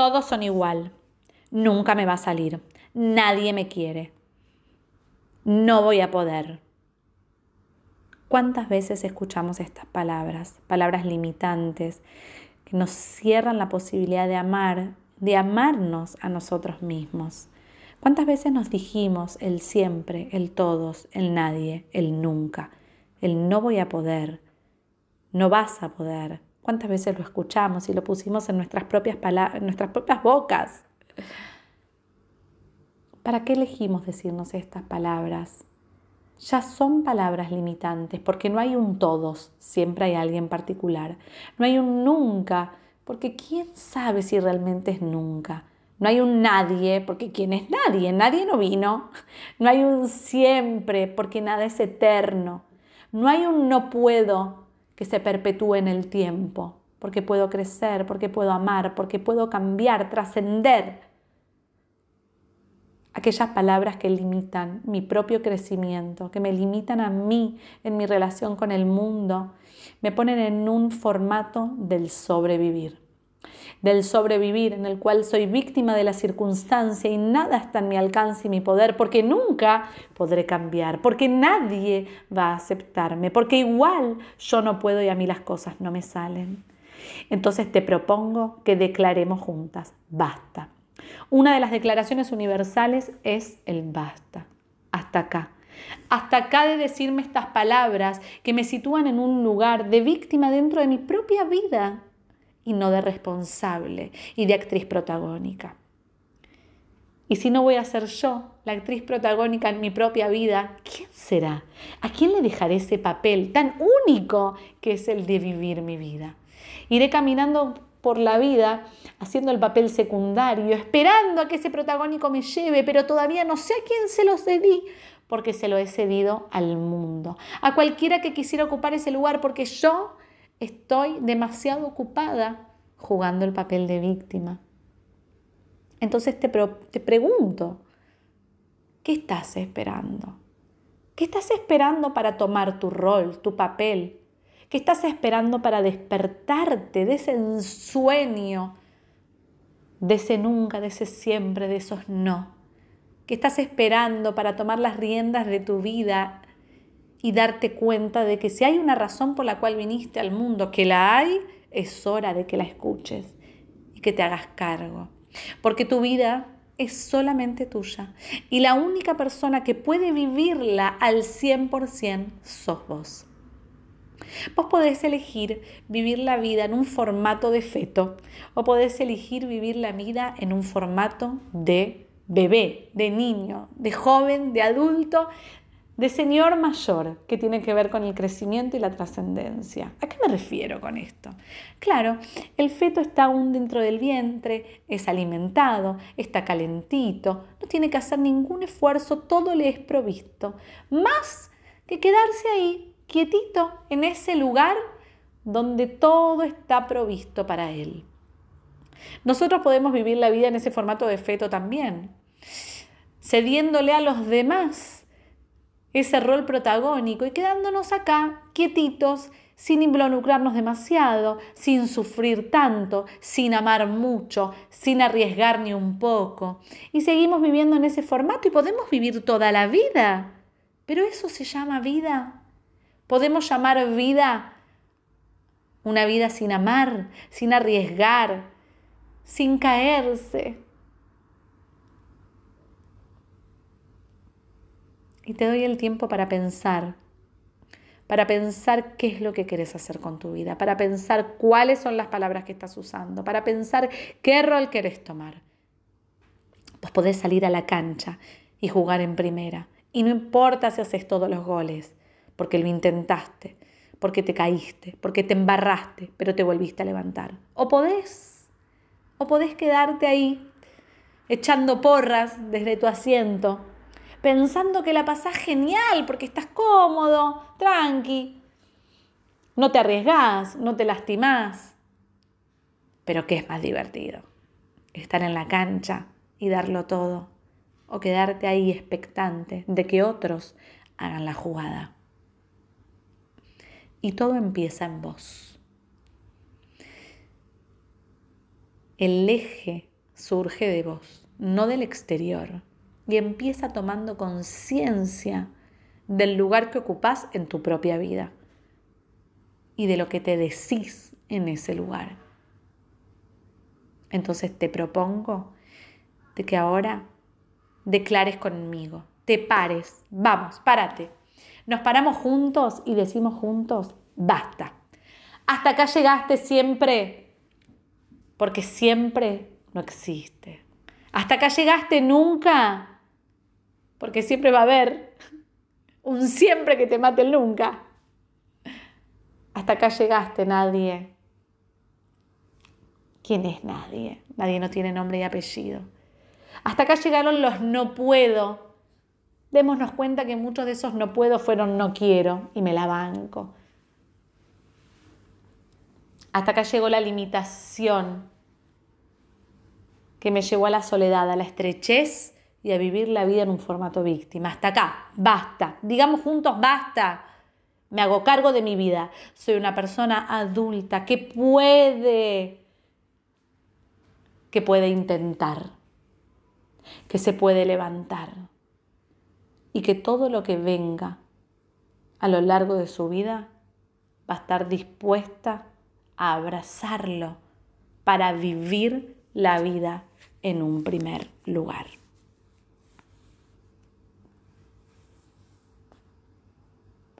todos son igual, nunca me va a salir, nadie me quiere, no voy a poder. ¿Cuántas veces escuchamos estas palabras, palabras limitantes, que nos cierran la posibilidad de amar, de amarnos a nosotros mismos? ¿Cuántas veces nos dijimos el siempre, el todos, el nadie, el nunca, el no voy a poder, no vas a poder? ¿Cuántas veces lo escuchamos y lo pusimos en nuestras propias, nuestras propias bocas? ¿Para qué elegimos decirnos estas palabras? Ya son palabras limitantes porque no hay un todos, siempre hay alguien particular. No hay un nunca, porque quién sabe si realmente es nunca. No hay un nadie, porque ¿quién es nadie? Nadie no vino. No hay un siempre, porque nada es eterno. No hay un no puedo que se perpetúe en el tiempo, porque puedo crecer, porque puedo amar, porque puedo cambiar, trascender aquellas palabras que limitan mi propio crecimiento, que me limitan a mí en mi relación con el mundo, me ponen en un formato del sobrevivir. Del sobrevivir en el cual soy víctima de la circunstancia y nada está en mi alcance y mi poder, porque nunca podré cambiar, porque nadie va a aceptarme, porque igual yo no puedo y a mí las cosas no me salen. Entonces te propongo que declaremos juntas, basta una de las declaraciones universales es el basta. Hasta acá. Hasta acá de decirme estas palabras que me sitúan en un lugar de víctima dentro de mi propia vida y no de responsable y de actriz protagónica. Y si no voy a ser yo la actriz protagónica en mi propia vida, ¿quién será? ¿A quién le dejaré ese papel tan único que es el de vivir mi vida? Iré caminando por la vida haciendo el papel secundario, esperando a que ese protagónico me lleve, pero todavía no sé a quién se lo cedí, porque se lo he cedido al mundo, a cualquiera que quisiera ocupar ese lugar, porque yo estoy demasiado ocupada jugando el papel de víctima. Entonces te, te pregunto, ¿qué estás esperando? ¿Qué estás esperando para tomar tu rol, tu papel? ¿Qué estás esperando para despertarte de ese ensueño, de ese nunca, de ese siempre, de esos no? ¿Qué estás esperando para tomar las riendas de tu vida y darte cuenta de que si hay una razón por la cual viniste al mundo, que la hay, es hora de que la escuches y que te hagas cargo? Porque tu vida es solamente tuya y la única persona que puede vivirla al 100% sos vos. Vos podés elegir vivir la vida en un formato de feto o podés elegir vivir la vida en un formato de bebé, de niño, de joven, de adulto, de señor mayor, que tiene que ver con el crecimiento y la trascendencia. ¿A qué me refiero con esto? Claro, el feto está aún dentro del vientre, es alimentado, está calentito, no tiene que hacer ningún esfuerzo, todo le es provisto, más que quedarse ahí quietito en ese lugar donde todo está provisto para él. Nosotros podemos vivir la vida en ese formato de feto también, cediéndole a los demás ese rol protagónico y quedándonos acá quietitos, sin involucrarnos demasiado, sin sufrir tanto, sin amar mucho, sin arriesgar ni un poco. Y seguimos viviendo en ese formato y podemos vivir toda la vida. Pero eso se llama vida. Podemos llamar vida una vida sin amar, sin arriesgar, sin caerse. Y te doy el tiempo para pensar, para pensar qué es lo que quieres hacer con tu vida, para pensar cuáles son las palabras que estás usando, para pensar qué rol querés tomar. Pues podés salir a la cancha y jugar en primera. Y no importa si haces todos los goles, porque lo intentaste, porque te caíste, porque te embarraste, pero te volviste a levantar. O podés, o podés quedarte ahí echando porras desde tu asiento, pensando que la pasás genial porque estás cómodo, tranqui, no te arriesgás, no te lastimás. Pero ¿qué es más divertido? Estar en la cancha y darlo todo, o quedarte ahí expectante de que otros hagan la jugada y todo empieza en vos. El eje surge de vos, no del exterior. Y empieza tomando conciencia del lugar que ocupás en tu propia vida y de lo que te decís en ese lugar. Entonces te propongo de que ahora declares conmigo, te pares, vamos, párate. Nos paramos juntos y decimos juntos, basta. Hasta acá llegaste siempre, porque siempre no existe. Hasta acá llegaste nunca, porque siempre va a haber un siempre que te mate nunca. Hasta acá llegaste, nadie. ¿Quién es nadie? Nadie no tiene nombre y apellido. Hasta acá llegaron los no puedo. Démonos cuenta que muchos de esos no puedo fueron no quiero y me la banco. Hasta acá llegó la limitación que me llevó a la soledad, a la estrechez y a vivir la vida en un formato víctima. Hasta acá, basta. Digamos juntos, basta. Me hago cargo de mi vida. Soy una persona adulta que puede, que puede intentar, que se puede levantar y que todo lo que venga a lo largo de su vida va a estar dispuesta a abrazarlo para vivir la vida en un primer lugar.